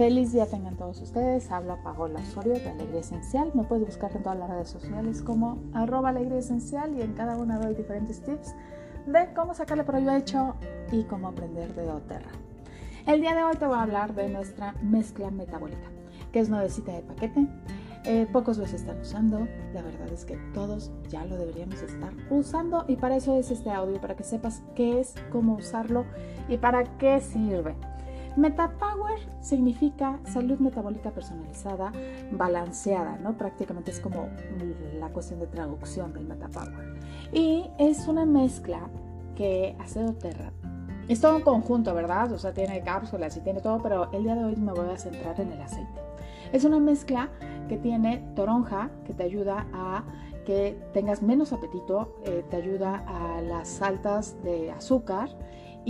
Feliz día tengan todos ustedes. Habla Paola Osorio de Alegría Esencial. Me puedes buscar en todas las redes sociales como arroba alegría esencial y en cada una doy diferentes tips de cómo sacarle provecho y cómo aprender de doTERRA. El día de hoy te voy a hablar de nuestra mezcla metabólica, que es nuevecita de paquete. Eh, pocos los están usando, la verdad es que todos ya lo deberíamos estar usando y para eso es este audio, para que sepas qué es, cómo usarlo y para qué sirve. MetaPower significa salud metabólica personalizada, balanceada, ¿no? Prácticamente es como la cuestión de traducción del MetaPower. Y es una mezcla que hace doTERRA. Es todo un conjunto, ¿verdad? O sea, tiene cápsulas y tiene todo, pero el día de hoy me voy a centrar en el aceite. Es una mezcla que tiene toronja, que te ayuda a que tengas menos apetito, eh, te ayuda a las altas de azúcar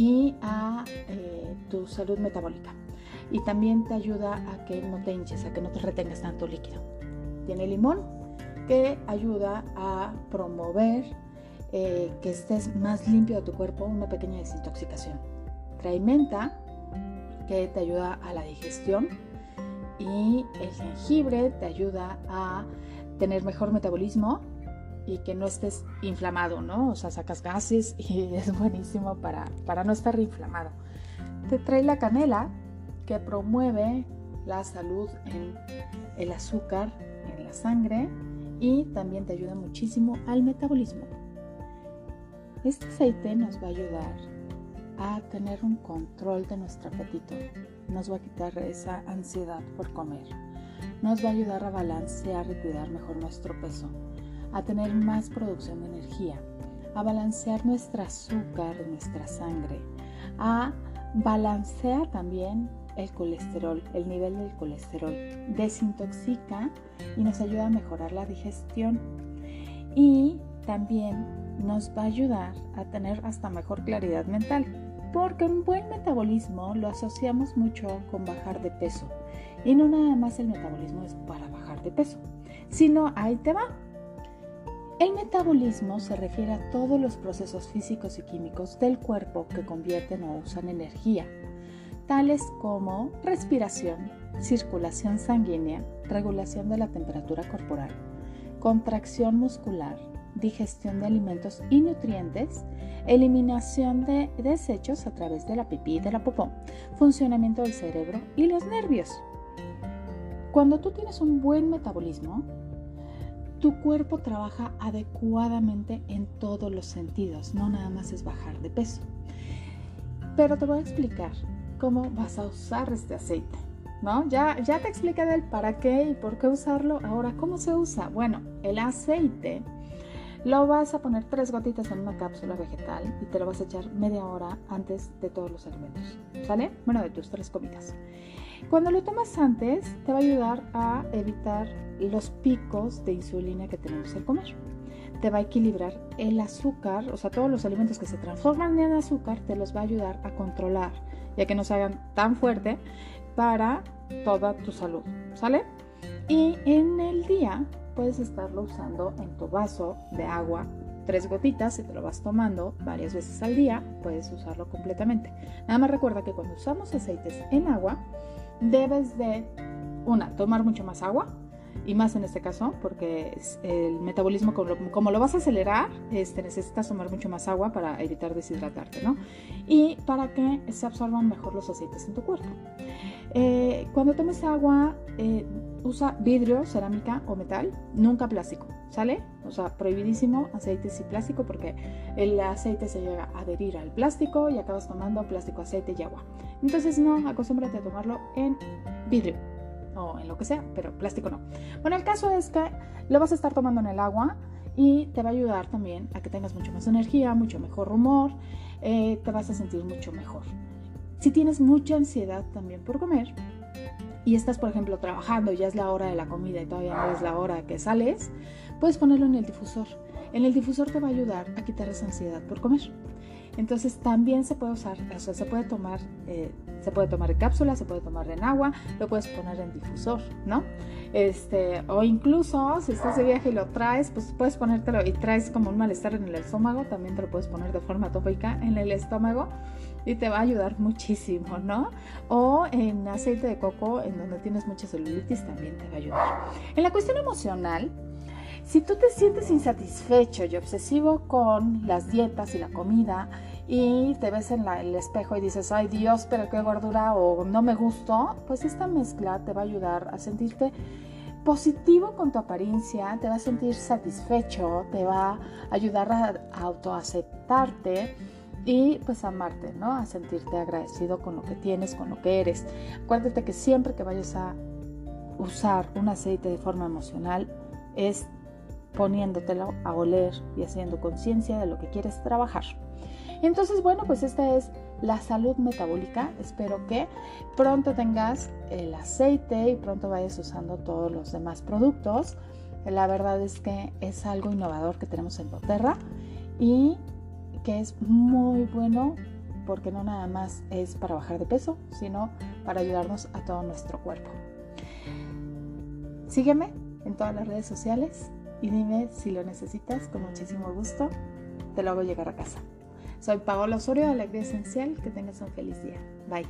y a eh, tu salud metabólica. Y también te ayuda a que no te hinches, a que no te retengas tanto líquido. Tiene limón que ayuda a promover eh, que estés más limpio de tu cuerpo, una pequeña desintoxicación. Trae menta que te ayuda a la digestión y el jengibre te ayuda a tener mejor metabolismo y que no estés inflamado, ¿no? O sea, sacas gases y es buenísimo para, para no estar inflamado. Te trae la canela que promueve la salud en el azúcar en la sangre y también te ayuda muchísimo al metabolismo. Este aceite nos va a ayudar a tener un control de nuestro apetito, nos va a quitar esa ansiedad por comer, nos va a ayudar a balancear y cuidar mejor nuestro peso, a tener más producción de energía, a balancear nuestro azúcar nuestra sangre, a balancear también el colesterol, el nivel del colesterol, desintoxica y nos ayuda a mejorar la digestión. Y también nos va a ayudar a tener hasta mejor claridad mental, porque un buen metabolismo lo asociamos mucho con bajar de peso. Y no nada más el metabolismo es para bajar de peso, sino ahí te va, el metabolismo se refiere a todos los procesos físicos y químicos del cuerpo que convierten o usan energía, tales como respiración, circulación sanguínea, regulación de la temperatura corporal, contracción muscular, digestión de alimentos y nutrientes, eliminación de desechos a través de la pipí y de la popó, funcionamiento del cerebro y los nervios. Cuando tú tienes un buen metabolismo, tu cuerpo trabaja adecuadamente en todos los sentidos, no nada más es bajar de peso. Pero te voy a explicar cómo vas a usar este aceite. ¿No? Ya, ya te expliqué del para qué y por qué usarlo. Ahora, ¿cómo se usa? Bueno, el aceite lo vas a poner tres gotitas en una cápsula vegetal y te lo vas a echar media hora antes de todos los alimentos. ¿Sale? Bueno, de tus tres comidas. Cuando lo tomas antes, te va a ayudar a evitar los picos de insulina que tenemos al comer. Te va a equilibrar el azúcar, o sea, todos los alimentos que se transforman en azúcar, te los va a ayudar a controlar, ya que no se hagan tan fuerte para toda tu salud, ¿sale? Y en el día puedes estarlo usando en tu vaso de agua, tres gotitas, y te lo vas tomando varias veces al día, puedes usarlo completamente. Nada más recuerda que cuando usamos aceites en agua, debes de, una, tomar mucho más agua, y más en este caso, porque el metabolismo, como lo, vas a acelerar, este, necesitas tomar mucho más agua para evitar deshidratarte, ¿no? Y para que se absorban mejor los aceites en tu cuerpo. Eh, cuando tomes agua, eh, usa vidrio, cerámica o metal, nunca plástico, ¿sale? O sea, prohibidísimo aceites y plástico porque el aceite se llega a adherir al plástico y acabas tomando plástico, aceite y agua. Entonces no, acostúmbrate a tomarlo en vidrio o en lo que sea, pero plástico no. Bueno, el caso es que lo vas a estar tomando en el agua y te va a ayudar también a que tengas mucho más energía, mucho mejor humor, eh, te vas a sentir mucho mejor. Si tienes mucha ansiedad también por comer, y estás, por ejemplo, trabajando, ya es la hora de la comida y todavía no es la hora que sales, puedes ponerlo en el difusor. En el difusor te va a ayudar a quitar esa ansiedad por comer. Entonces también se puede usar, o sea, se puede tomar, eh, se puede tomar en cápsula, se puede tomar en agua, lo puedes poner en difusor, ¿no? Este, o incluso si estás de viaje y lo traes, pues puedes ponértelo y traes como un malestar en el estómago, también te lo puedes poner de forma tópica en el estómago y te va a ayudar muchísimo, ¿no? O en aceite de coco, en donde tienes mucha celulitis, también te va a ayudar. En la cuestión emocional, si tú te sientes insatisfecho y obsesivo con las dietas y la comida y te ves en el espejo y dices, ay Dios, pero qué gordura o no me gustó, pues esta mezcla te va a ayudar a sentirte positivo con tu apariencia, te va a sentir satisfecho, te va a ayudar a autoaceptarte y pues amarte, ¿no? A sentirte agradecido con lo que tienes, con lo que eres. Acuérdate que siempre que vayas a usar un aceite de forma emocional es poniéndotelo a oler y haciendo conciencia de lo que quieres trabajar. Entonces, bueno, pues esta es la salud metabólica. Espero que pronto tengas el aceite y pronto vayas usando todos los demás productos. La verdad es que es algo innovador que tenemos en Boterra y que es muy bueno porque no nada más es para bajar de peso, sino para ayudarnos a todo nuestro cuerpo. Sígueme en todas las redes sociales y dime si lo necesitas, con muchísimo gusto te lo hago llegar a casa. Soy Paola Osorio de Alegría Esencial, que tengas un feliz día. Bye.